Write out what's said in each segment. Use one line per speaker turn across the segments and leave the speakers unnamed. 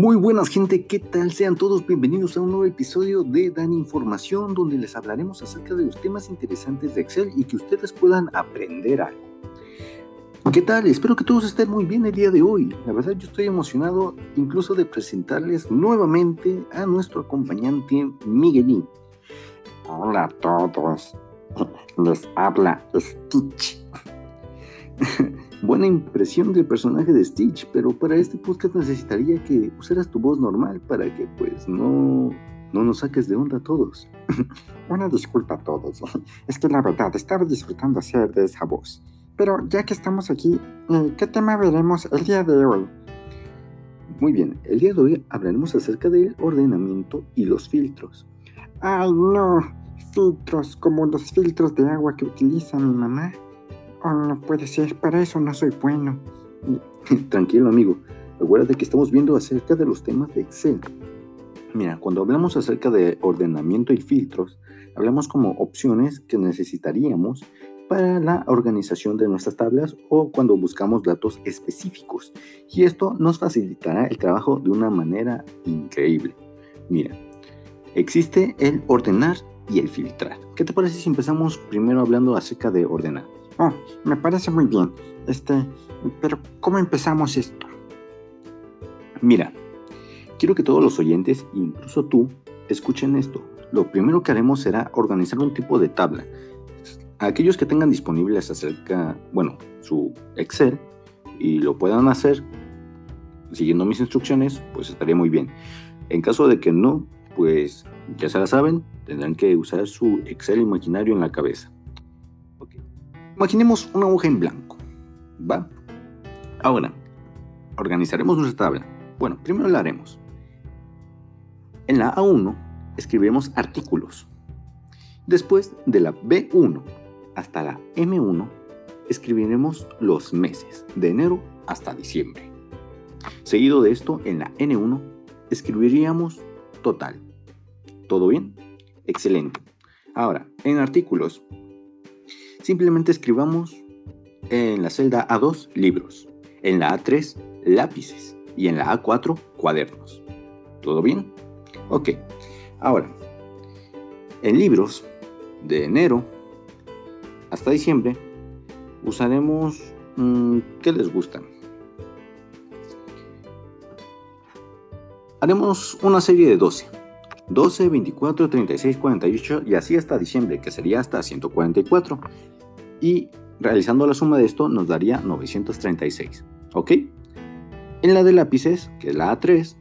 Muy buenas gente, ¿qué tal? Sean todos bienvenidos a un nuevo episodio de Dan Información donde les hablaremos acerca de los temas interesantes de Excel y que ustedes puedan aprender algo. ¿Qué tal? Espero que todos estén muy bien el día de hoy. La verdad yo estoy emocionado incluso de presentarles nuevamente a nuestro acompañante Miguelín.
Hola a todos, les habla Stitch.
buena impresión del personaje de Stitch, pero para este podcast necesitaría que usaras tu voz normal para que pues no, no nos saques de onda a todos.
Una disculpa a todos, es que la verdad estaba disfrutando hacer de esa voz. Pero ya que estamos aquí, eh, ¿qué tema veremos el día de hoy?
Muy bien, el día de hoy hablaremos acerca del ordenamiento y los filtros.
Ay no, filtros como los filtros de agua que utiliza mi mamá. No puede ser, para eso no soy bueno.
Tranquilo, amigo. Acuérdate que estamos viendo acerca de los temas de Excel. Mira, cuando hablamos acerca de ordenamiento y filtros, hablamos como opciones que necesitaríamos para la organización de nuestras tablas o cuando buscamos datos específicos. Y esto nos facilitará el trabajo de una manera increíble. Mira, existe el ordenar y el filtrar. ¿Qué te parece si empezamos primero hablando acerca de ordenar?
Oh, me parece muy bien. Este, pero ¿cómo empezamos esto?
Mira, quiero que todos los oyentes, incluso tú, escuchen esto. Lo primero que haremos será organizar un tipo de tabla. aquellos que tengan disponibles acerca, bueno, su Excel y lo puedan hacer siguiendo mis instrucciones, pues estaría muy bien. En caso de que no, pues ya se la saben, tendrán que usar su Excel imaginario en la cabeza. Imaginemos una hoja en blanco. ¿Va? Ahora, organizaremos nuestra tabla. Bueno, primero la haremos. En la A1 escribiremos artículos. Después de la B1 hasta la M1 escribiremos los meses, de enero hasta diciembre. Seguido de esto, en la N1 escribiríamos total. ¿Todo bien? Excelente. Ahora, en artículos simplemente escribamos en la celda A2 libros, en la A3 lápices y en la A4 cuadernos. ¿Todo bien? Ok. Ahora, en libros de enero hasta diciembre usaremos mm, ¿qué les gustan? Haremos una serie de 12. 12, 24, 36, 48 y así hasta diciembre, que sería hasta 144 y realizando la suma de esto nos daría 936. ¿Ok? En la de lápices, que es la A3,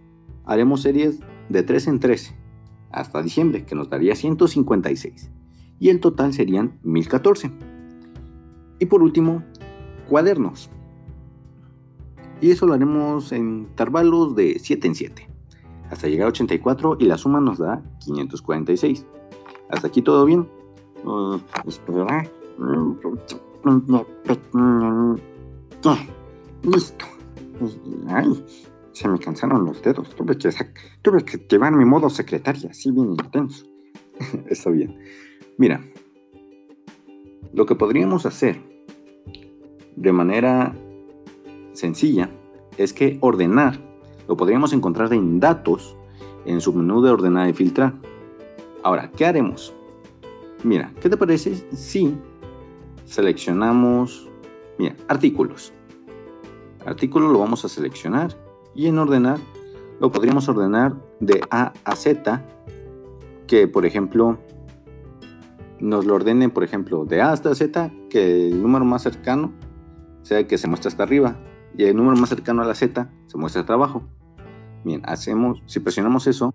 haremos series de 3 en 13 hasta diciembre, que nos daría 156. Y el total serían 1014. Y por último, cuadernos. Y eso lo haremos en intervalos de 7 en 7, hasta llegar a 84 y la suma nos da 546. ¿Hasta aquí todo bien?
Uh, Listo. Ay, se me cansaron los dedos. Tuve que, tuve que llevar mi modo secretaria, así bien intenso.
Está bien. Mira, lo que podríamos hacer de manera sencilla es que ordenar lo podríamos encontrar en datos en su menú de ordenar y filtrar. Ahora, ¿qué haremos? Mira, ¿qué te parece si seleccionamos, mira, artículos. Artículo lo vamos a seleccionar y en ordenar lo podríamos ordenar de A a Z, que por ejemplo nos lo ordenen, por ejemplo, de A hasta Z, que el número más cercano sea que se muestra hasta arriba y el número más cercano a la Z se muestra hasta abajo. Bien, hacemos, si presionamos eso,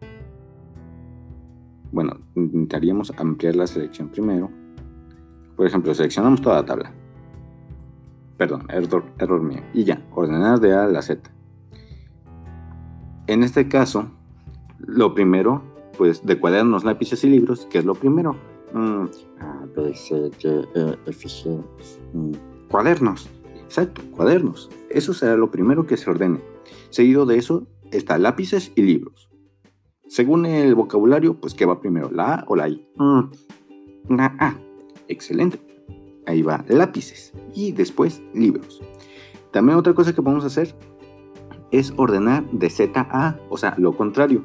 bueno, intentaríamos ampliar la selección primero por ejemplo, seleccionamos toda la tabla. Perdón, error, error mío. Y ya, ordenar de A a la Z. En este caso, lo primero, pues de cuadernos, lápices y libros, ¿qué es lo primero?
Mm, a, B, C, D, E, F, G. Mm, cuadernos.
Exacto, cuadernos. Eso será lo primero que se ordene. Seguido de eso está lápices y libros. Según el vocabulario, pues ¿qué va primero? ¿La A o la I?
Mm, A.
Excelente. Ahí va lápices y después libros. También otra cosa que podemos hacer es ordenar de Z a, o sea, lo contrario.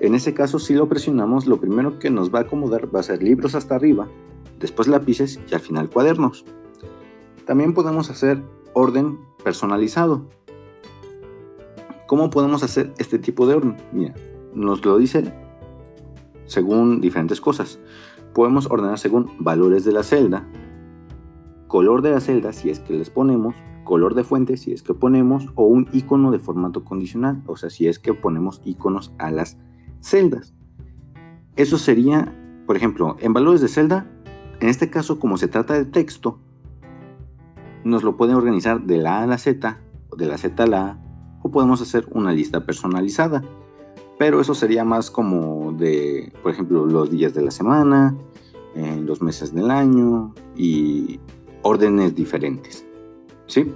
En ese caso, si lo presionamos, lo primero que nos va a acomodar va a ser libros hasta arriba, después lápices y al final cuadernos. También podemos hacer orden personalizado. ¿Cómo podemos hacer este tipo de orden? Mira, nos lo dice según diferentes cosas. Podemos ordenar según valores de la celda, color de la celda si es que les ponemos, color de fuente si es que ponemos o un icono de formato condicional, o sea, si es que ponemos iconos a las celdas. Eso sería, por ejemplo, en valores de celda, en este caso como se trata de texto, nos lo pueden organizar de la A a la Z, de la Z a la A, o podemos hacer una lista personalizada. Pero eso sería más como de, por ejemplo, los días de la semana, en los meses del año y órdenes diferentes. ¿Sí?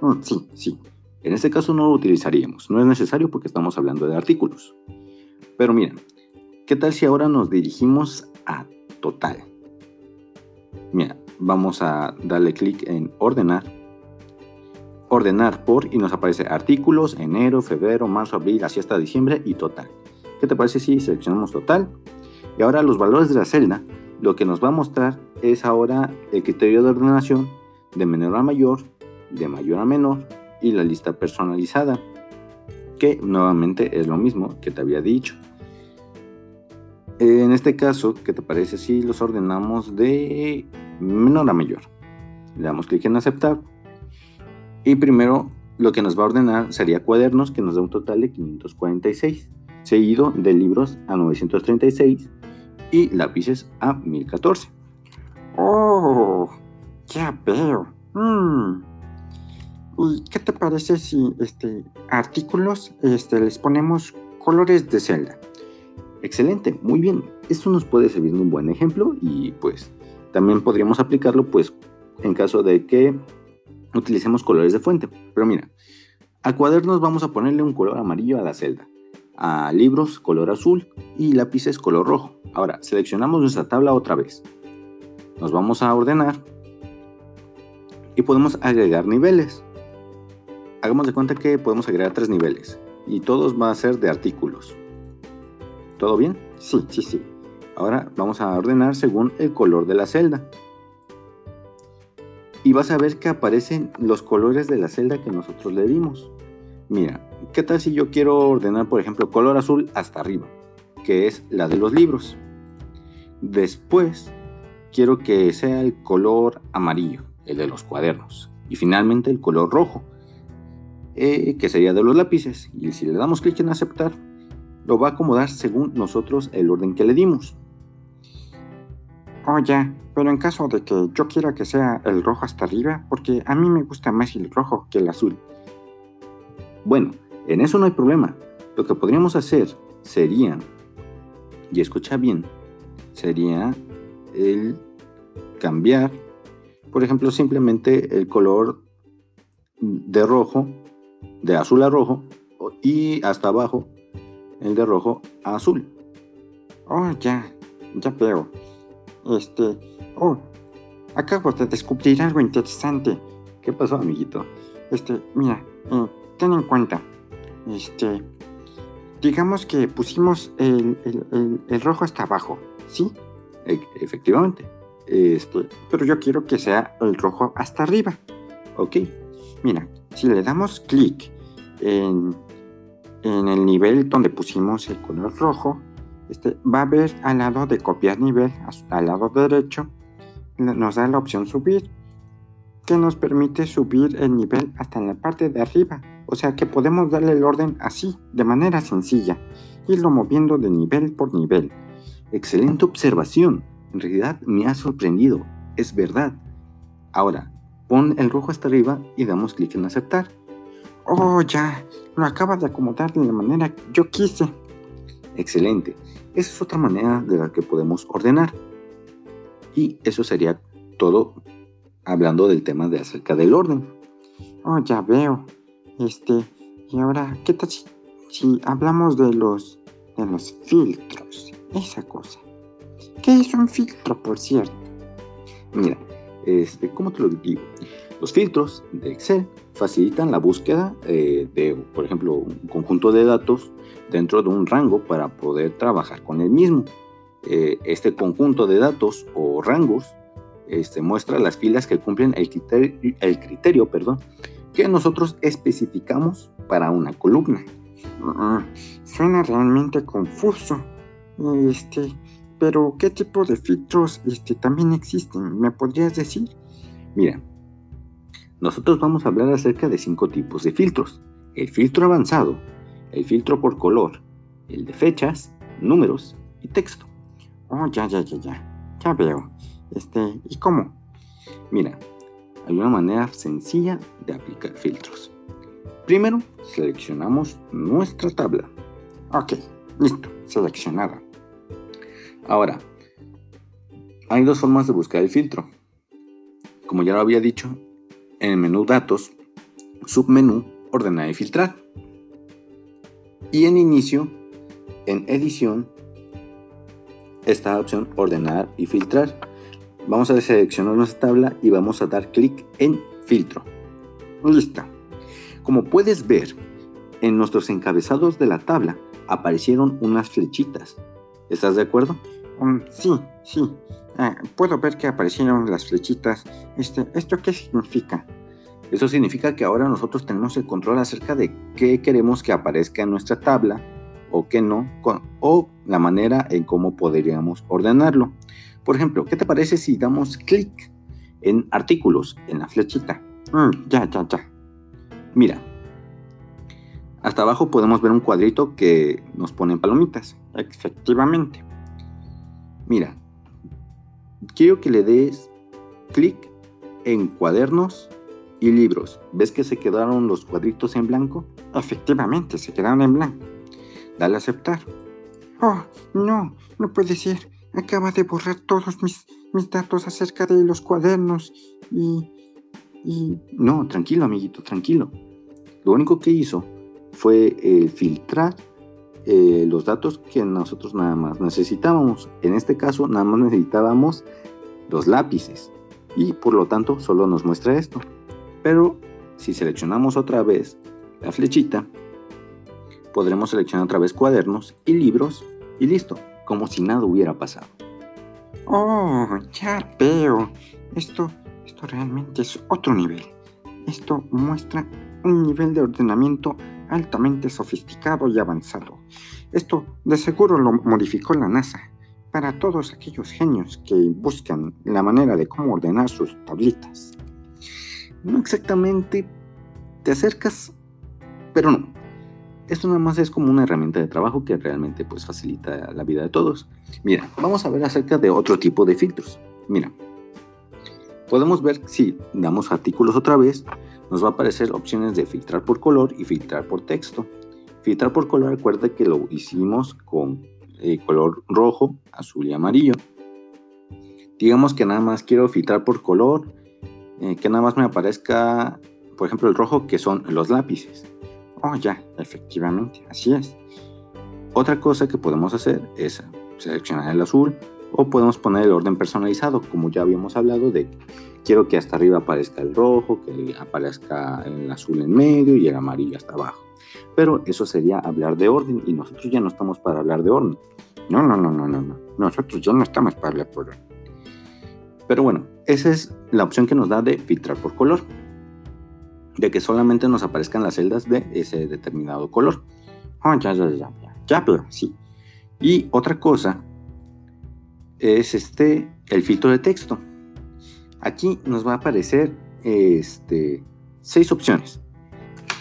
Mm, sí, sí.
En este caso no lo utilizaríamos. No es necesario porque estamos hablando de artículos. Pero miren, ¿qué tal si ahora nos dirigimos a total? Mira, vamos a darle clic en ordenar. Ordenar por y nos aparece artículos, enero, febrero, marzo, abril, así hasta diciembre y total. ¿Qué te parece si seleccionamos total? Y ahora los valores de la celda, lo que nos va a mostrar es ahora el criterio de ordenación de menor a mayor, de mayor a menor y la lista personalizada, que nuevamente es lo mismo que te había dicho. En este caso, ¿qué te parece si los ordenamos de menor a mayor? Le damos clic en aceptar y primero lo que nos va a ordenar sería cuadernos que nos da un total de 546, seguido de libros a 936 y lápices a 1014.
Oh, ya veo. Mm. ¿Y qué te parece si este, artículos este, les ponemos colores de celda?
Excelente, muy bien. Esto nos puede servir de un buen ejemplo y pues también podríamos aplicarlo pues en caso de que utilicemos colores de fuente. Pero mira, a cuadernos vamos a ponerle un color amarillo a la celda, a libros color azul y lápices color rojo. Ahora, seleccionamos nuestra tabla otra vez. Nos vamos a ordenar y podemos agregar niveles. Hagamos de cuenta que podemos agregar tres niveles y todos van a ser de artículos. ¿Todo bien?
Sí, sí, sí.
Ahora vamos a ordenar según el color de la celda. Y vas a ver que aparecen los colores de la celda que nosotros le dimos. Mira, ¿qué tal si yo quiero ordenar, por ejemplo, color azul hasta arriba, que es la de los libros? Después, quiero que sea el color amarillo, el de los cuadernos. Y finalmente el color rojo, eh, que sería de los lápices. Y si le damos clic en aceptar, lo va a acomodar según nosotros el orden que le dimos.
Oh, ya, pero en caso de que yo quiera que sea el rojo hasta arriba, porque a mí me gusta más el rojo que el azul.
Bueno, en eso no hay problema. Lo que podríamos hacer sería, y escucha bien, sería el cambiar, por ejemplo, simplemente el color de rojo, de azul a rojo, y hasta abajo el de rojo a azul.
Oh, ya, ya veo. Este, oh, acabo de descubrir algo interesante.
¿Qué pasó, amiguito?
Este, mira, eh, ten en cuenta, este, digamos que pusimos el, el rojo hasta abajo, ¿sí?
E, efectivamente.
Este, pero yo quiero que sea el rojo hasta arriba.
Ok.
Mira, si le damos clic en, en, el nivel donde pusimos el color rojo, este, va a ver al lado de copiar nivel, al lado derecho, nos da la opción subir, que nos permite subir el nivel hasta la parte de arriba. O sea que podemos darle el orden así, de manera sencilla, irlo moviendo de nivel por nivel.
Excelente observación. En realidad me ha sorprendido. Es verdad. Ahora, pon el rojo hasta arriba y damos clic en aceptar.
Oh, ya. Lo acaba de acomodar de la manera que yo quise.
Excelente. Esa es otra manera de la que podemos ordenar. Y eso sería todo hablando del tema de acerca del orden.
Oh, ya veo. Este, y ahora, ¿qué tal si, si hablamos de los de los filtros? Esa cosa. ¿Qué es un filtro, por cierto?
Mira, este, ¿cómo te lo digo? Los filtros de Excel facilitan la búsqueda eh, de, por ejemplo, un conjunto de datos dentro de un rango para poder trabajar con el mismo. Eh, este conjunto de datos o rangos este, muestra las filas que cumplen el criterio, el criterio perdón, que nosotros especificamos para una columna.
Ah, suena realmente confuso. Este, pero ¿qué tipo de filtros este, también existen? ¿Me podrías decir?
Mira, nosotros vamos a hablar acerca de cinco tipos de filtros. El filtro avanzado, el filtro por color, el de fechas, números y texto.
Oh, ya, ya, ya, ya. Ya veo. Este, ¿y cómo?
Mira, hay una manera sencilla de aplicar filtros. Primero, seleccionamos nuestra tabla.
Ok, listo, seleccionada.
Ahora, hay dos formas de buscar el filtro. Como ya lo había dicho, en el menú Datos, submenú Ordenar y filtrar. Y en inicio, en edición, está la opción Ordenar y filtrar. Vamos a seleccionar nuestra tabla y vamos a dar clic en filtro. Listo. Como puedes ver, en nuestros encabezados de la tabla aparecieron unas flechitas. ¿Estás de acuerdo?
Um, sí, sí. Ah, puedo ver que aparecieron las flechitas. Este, ¿Esto qué significa?
Eso significa que ahora nosotros tenemos el control acerca de qué queremos que aparezca en nuestra tabla o qué no, o la manera en cómo podríamos ordenarlo. Por ejemplo, ¿qué te parece si damos clic en artículos, en la flechita?
Mm, ya, ya, ya.
Mira, hasta abajo podemos ver un cuadrito que nos pone palomitas.
Efectivamente.
Mira, quiero que le des clic en cuadernos y libros. ¿Ves que se quedaron los cuadritos en blanco?
Efectivamente, se quedaron en blanco.
Dale a aceptar.
Oh, no, no puede ser acaba de borrar todos mis, mis datos acerca de los cuadernos y, y...
No, tranquilo, amiguito, tranquilo. Lo único que hizo fue eh, filtrar eh, los datos que nosotros nada más necesitábamos. En este caso, nada más necesitábamos los lápices y por lo tanto solo nos muestra esto. Pero si seleccionamos otra vez la flechita, podremos seleccionar otra vez cuadernos y libros y listo como si nada hubiera pasado.
Oh, ya veo. Esto, esto realmente es otro nivel. Esto muestra un nivel de ordenamiento altamente sofisticado y avanzado. Esto de seguro lo modificó la NASA para todos aquellos genios que buscan la manera de cómo ordenar sus tablitas.
No exactamente te acercas, pero no. Esto nada más es como una herramienta de trabajo que realmente pues facilita la vida de todos. Mira, vamos a ver acerca de otro tipo de filtros. Mira, podemos ver si damos artículos otra vez, nos va a aparecer opciones de filtrar por color y filtrar por texto. Filtrar por color, recuerda que lo hicimos con eh, color rojo, azul y amarillo. Digamos que nada más quiero filtrar por color, eh, que nada más me aparezca, por ejemplo, el rojo, que son los lápices.
Oh, ya, efectivamente, así es.
Otra cosa que podemos hacer es seleccionar el azul o podemos poner el orden personalizado, como ya habíamos hablado de quiero que hasta arriba aparezca el rojo, que aparezca el azul en medio y el amarillo hasta abajo. Pero eso sería hablar de orden y nosotros ya no estamos para hablar de orden.
No, no, no, no, no, no. Nosotros ya no estamos para hablar por orden.
Pero bueno, esa es la opción que nos da de filtrar por color de que solamente nos aparezcan las celdas de ese determinado color.
Ya, ya, ya, ya, ya, pero sí.
Y otra cosa es este, el filtro de texto. Aquí nos va a aparecer este, seis opciones.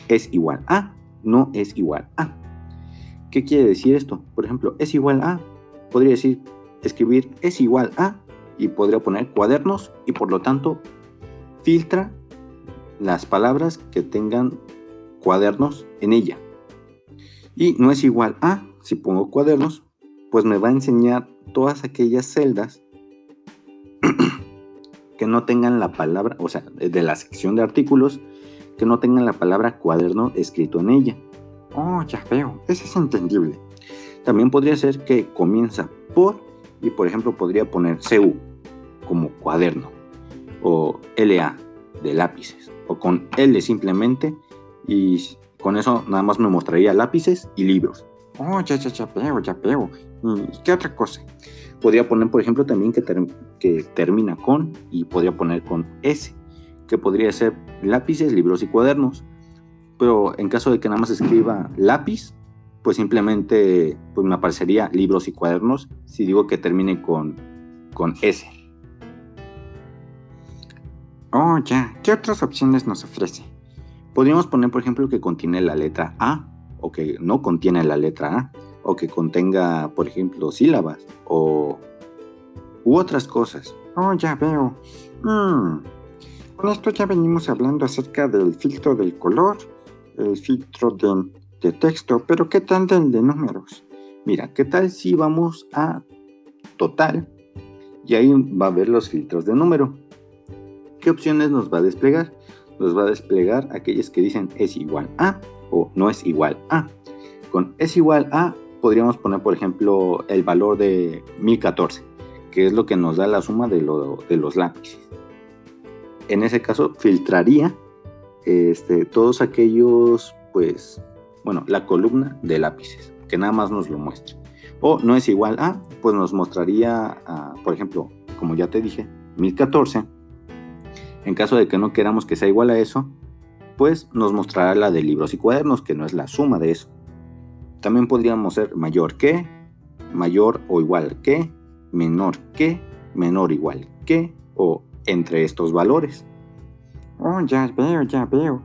Es igual a, no es igual a. ¿Qué quiere decir esto? Por ejemplo, es igual a, podría decir, escribir es igual a y podría poner cuadernos y por lo tanto filtra las palabras que tengan cuadernos en ella. Y no es igual a, si pongo cuadernos, pues me va a enseñar todas aquellas celdas que no tengan la palabra, o sea, de la sección de artículos, que no tengan la palabra cuaderno escrito en ella.
Oh, ya veo, eso es entendible.
También podría ser que comienza por, y por ejemplo podría poner CU como cuaderno, o LA de lápices. o con L simplemente y con eso nada más me mostraría lápices y libros.
Oh, ya, ya, ya veo, ya veo. ¿Y qué otra cosa?
Podría poner, por ejemplo, también que, que termina con y podría poner con S, que podría ser lápices, libros y cuadernos. Pero en caso de que nada más escriba lápiz, pues simplemente pues me aparecería libros y cuadernos si digo que termine con, con S.
Oh, ya. ¿Qué otras opciones nos ofrece?
Podríamos poner, por ejemplo, que contiene la letra A o que no contiene la letra A o que contenga, por ejemplo, sílabas o u otras cosas.
Oh, ya veo. Mm. Con esto ya venimos hablando acerca del filtro del color, el filtro de, de texto, pero ¿qué tal del de números?
Mira, ¿qué tal si vamos a total y ahí va a ver los filtros de número? ¿Qué opciones nos va a desplegar? Nos va a desplegar aquellas que dicen es igual a o no es igual a. Con es igual a podríamos poner, por ejemplo, el valor de 1014, que es lo que nos da la suma de, los lápices. En ese caso, filtraría este, todos aquellos, pues, bueno, la columna de lápices, que nada más nos lo muestre. O no es igual a, pues nos mostraría, por ejemplo, como ya te dije, 1014 en caso de que no queramos que sea igual a eso, pues nos mostrará la de libros y cuadernos, que no es la suma de eso. También podríamos ser mayor que, mayor o igual que, menor que, menor igual que, o entre estos valores.
Oh, ya veo, ya veo.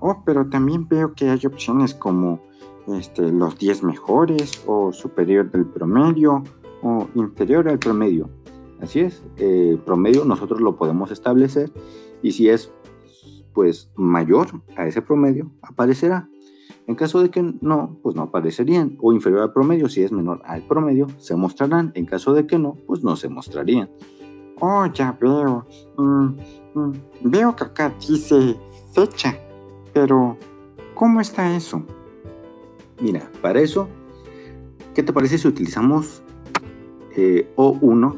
Oh, pero también veo que hay opciones como este, los 10 mejores, o superior del promedio, o inferior al promedio.
Así es, el promedio nosotros lo podemos establecer y si es pues mayor a ese promedio, aparecerá. En caso de que no, pues no aparecerían. O inferior al promedio, si es menor al promedio, se mostrarán. En caso de que no, pues no se mostrarían.
Oh, ya veo. Mm, mm, veo que acá dice fecha, pero ¿cómo está eso?
Mira, para eso, ¿qué te parece si utilizamos eh, O1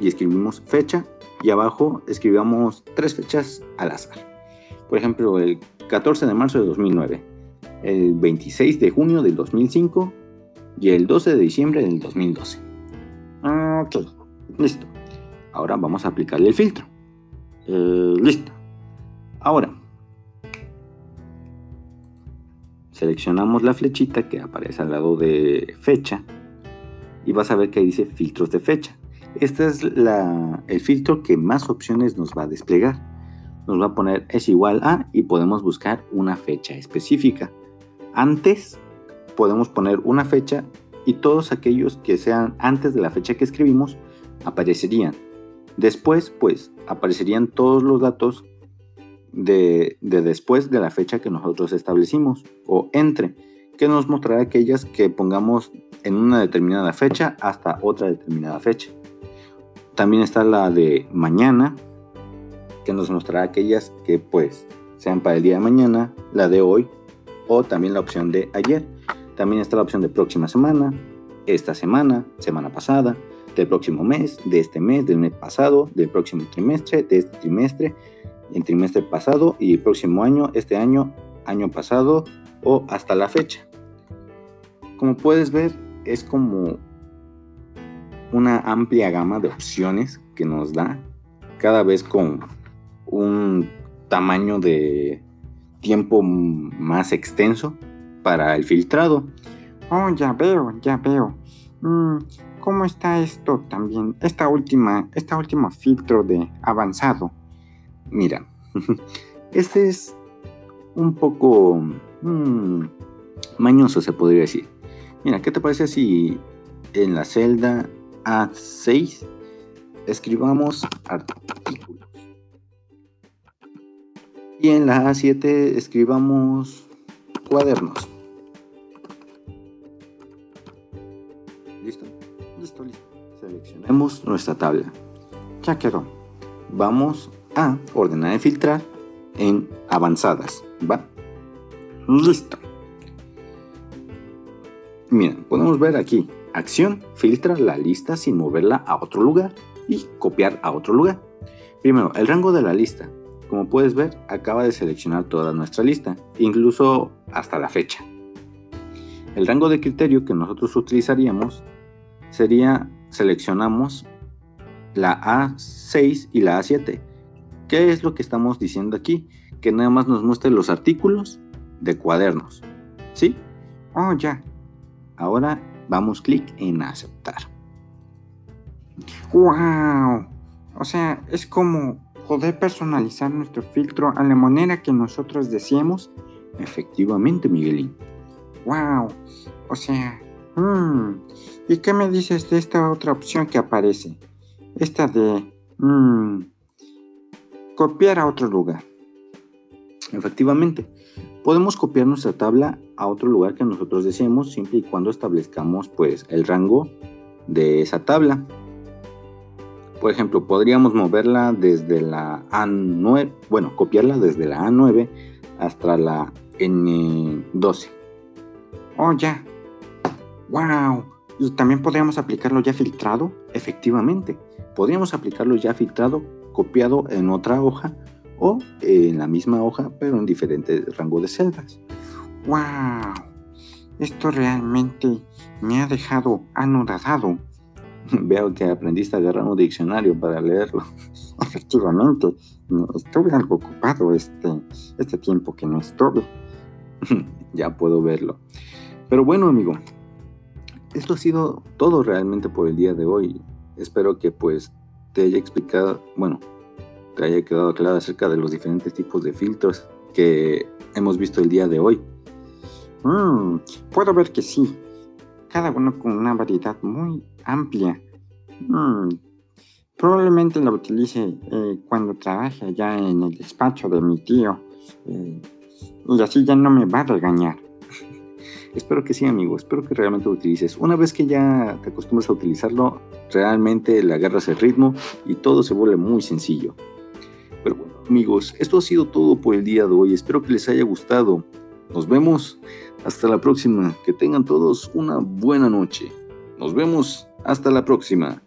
y escribimos fecha y abajo escribamos tres fechas al azar. Por ejemplo, el 14 de marzo de 2009, el 26 de junio del 2005 y el 12 de diciembre del 2012. Ok, listo. Ahora vamos a aplicarle el filtro. Eh, listo. Ahora, seleccionamos la flechita que aparece al lado de fecha y vas a ver que ahí dice filtros de fecha. Este es el filtro que más opciones nos va a desplegar. Nos va a poner es igual a y podemos buscar una fecha específica. Antes podemos poner una fecha y todos aquellos que sean antes de la fecha que escribimos aparecerían. Después, pues, aparecerían todos los datos de, de, después de la fecha que nosotros establecimos o entre, que nos mostrará aquellas que pongamos en una determinada fecha hasta otra determinada fecha. También está la de mañana, que nos mostrará aquellas que pues sean para el día de mañana, la de hoy o también la opción de ayer. También está la opción de próxima semana, esta semana, semana pasada, del próximo mes, de este mes, del mes pasado, del próximo trimestre, de este trimestre, el trimestre pasado y el próximo año, este año, año pasado o hasta la fecha. Como puedes ver, es como una amplia gama de opciones que nos da, cada vez con un tamaño de tiempo más extenso para el filtrado.
Oh, ya veo, ya veo. Mm, ¿Cómo está esto también? Esta última, esta última filtro de avanzado.
Mira, este es un poco mm, mañoso, se podría decir. Mira, ¿qué te parece si en la celda a6 escribamos artículos. Y en la A7 escribamos cuadernos. ¿Listo? Listo, listo. Seleccionemos nuestra tabla. Ya quedó. Vamos ordenar y filtrar en avanzadas. ¿Va? Listo. Miren, podemos ver aquí Acción, filtra la lista sin moverla a otro lugar y copiar a otro lugar. Primero, el rango de la lista. como puedes ver, acaba de seleccionar toda nuestra lista, incluso hasta la fecha. El rango de criterio que nosotros utilizaríamos sería, seleccionamos la A6 y la A7. ¿Qué es lo que estamos diciendo aquí? Que nada más nos muestre los artículos de cuadernos. ¿Sí?
Oh, ya.
Ahora vamos clic en aceptar.
¡Wow! O sea, es como poder personalizar nuestro filtro a la manera que nosotros deseemos.
Efectivamente, Miguelín.
¡Wow! O sea, mmm, ¿y qué me dices de esta otra opción que aparece? Esta de mmm, copiar a otro lugar.
Efectivamente, podemos copiar nuestra tabla a otro lugar que nosotros deseemos siempre y cuando establezcamos pues el rango de esa tabla. Por ejemplo, podríamos moverla desde la A9, bueno, copiarla desde la A9 hasta la N12.
Oh, ya. ¡Wow! ¿Y también podríamos aplicarlo ya filtrado?
Efectivamente, podríamos aplicarlo ya filtrado, copiado en otra hoja o en la misma hoja, pero en diferente rango de celdas.
¡Wow! Esto realmente me ha dejado anodado.
Veo que aprendiste a agarrar un diccionario para leerlo.
Efectivamente, estuve algo ocupado este, este tiempo que no estuve.
ya puedo verlo. Pero bueno, amigo, esto ha sido todo realmente por el día de hoy. Espero que pues te haya explicado, bueno, te haya quedado claro acerca de los diferentes tipos de filtros que hemos visto el día de hoy.
Mm, puedo ver que sí. Cada uno con una variedad muy amplia. Mm, probablemente lo utilice eh, cuando trabaje allá en el despacho de mi tío. Eh, y así ya no me va a regañar.
Espero que sí, amigo. Espero que realmente lo utilices. Una vez que ya te acostumbras a utilizarlo, realmente le agarras el ritmo y todo se vuelve muy sencillo. Pero bueno, amigos, esto ha sido todo por el día de hoy. Espero que les haya gustado. Nos vemos hasta la próxima. Que tengan todos una buena noche. Nos vemos hasta la próxima.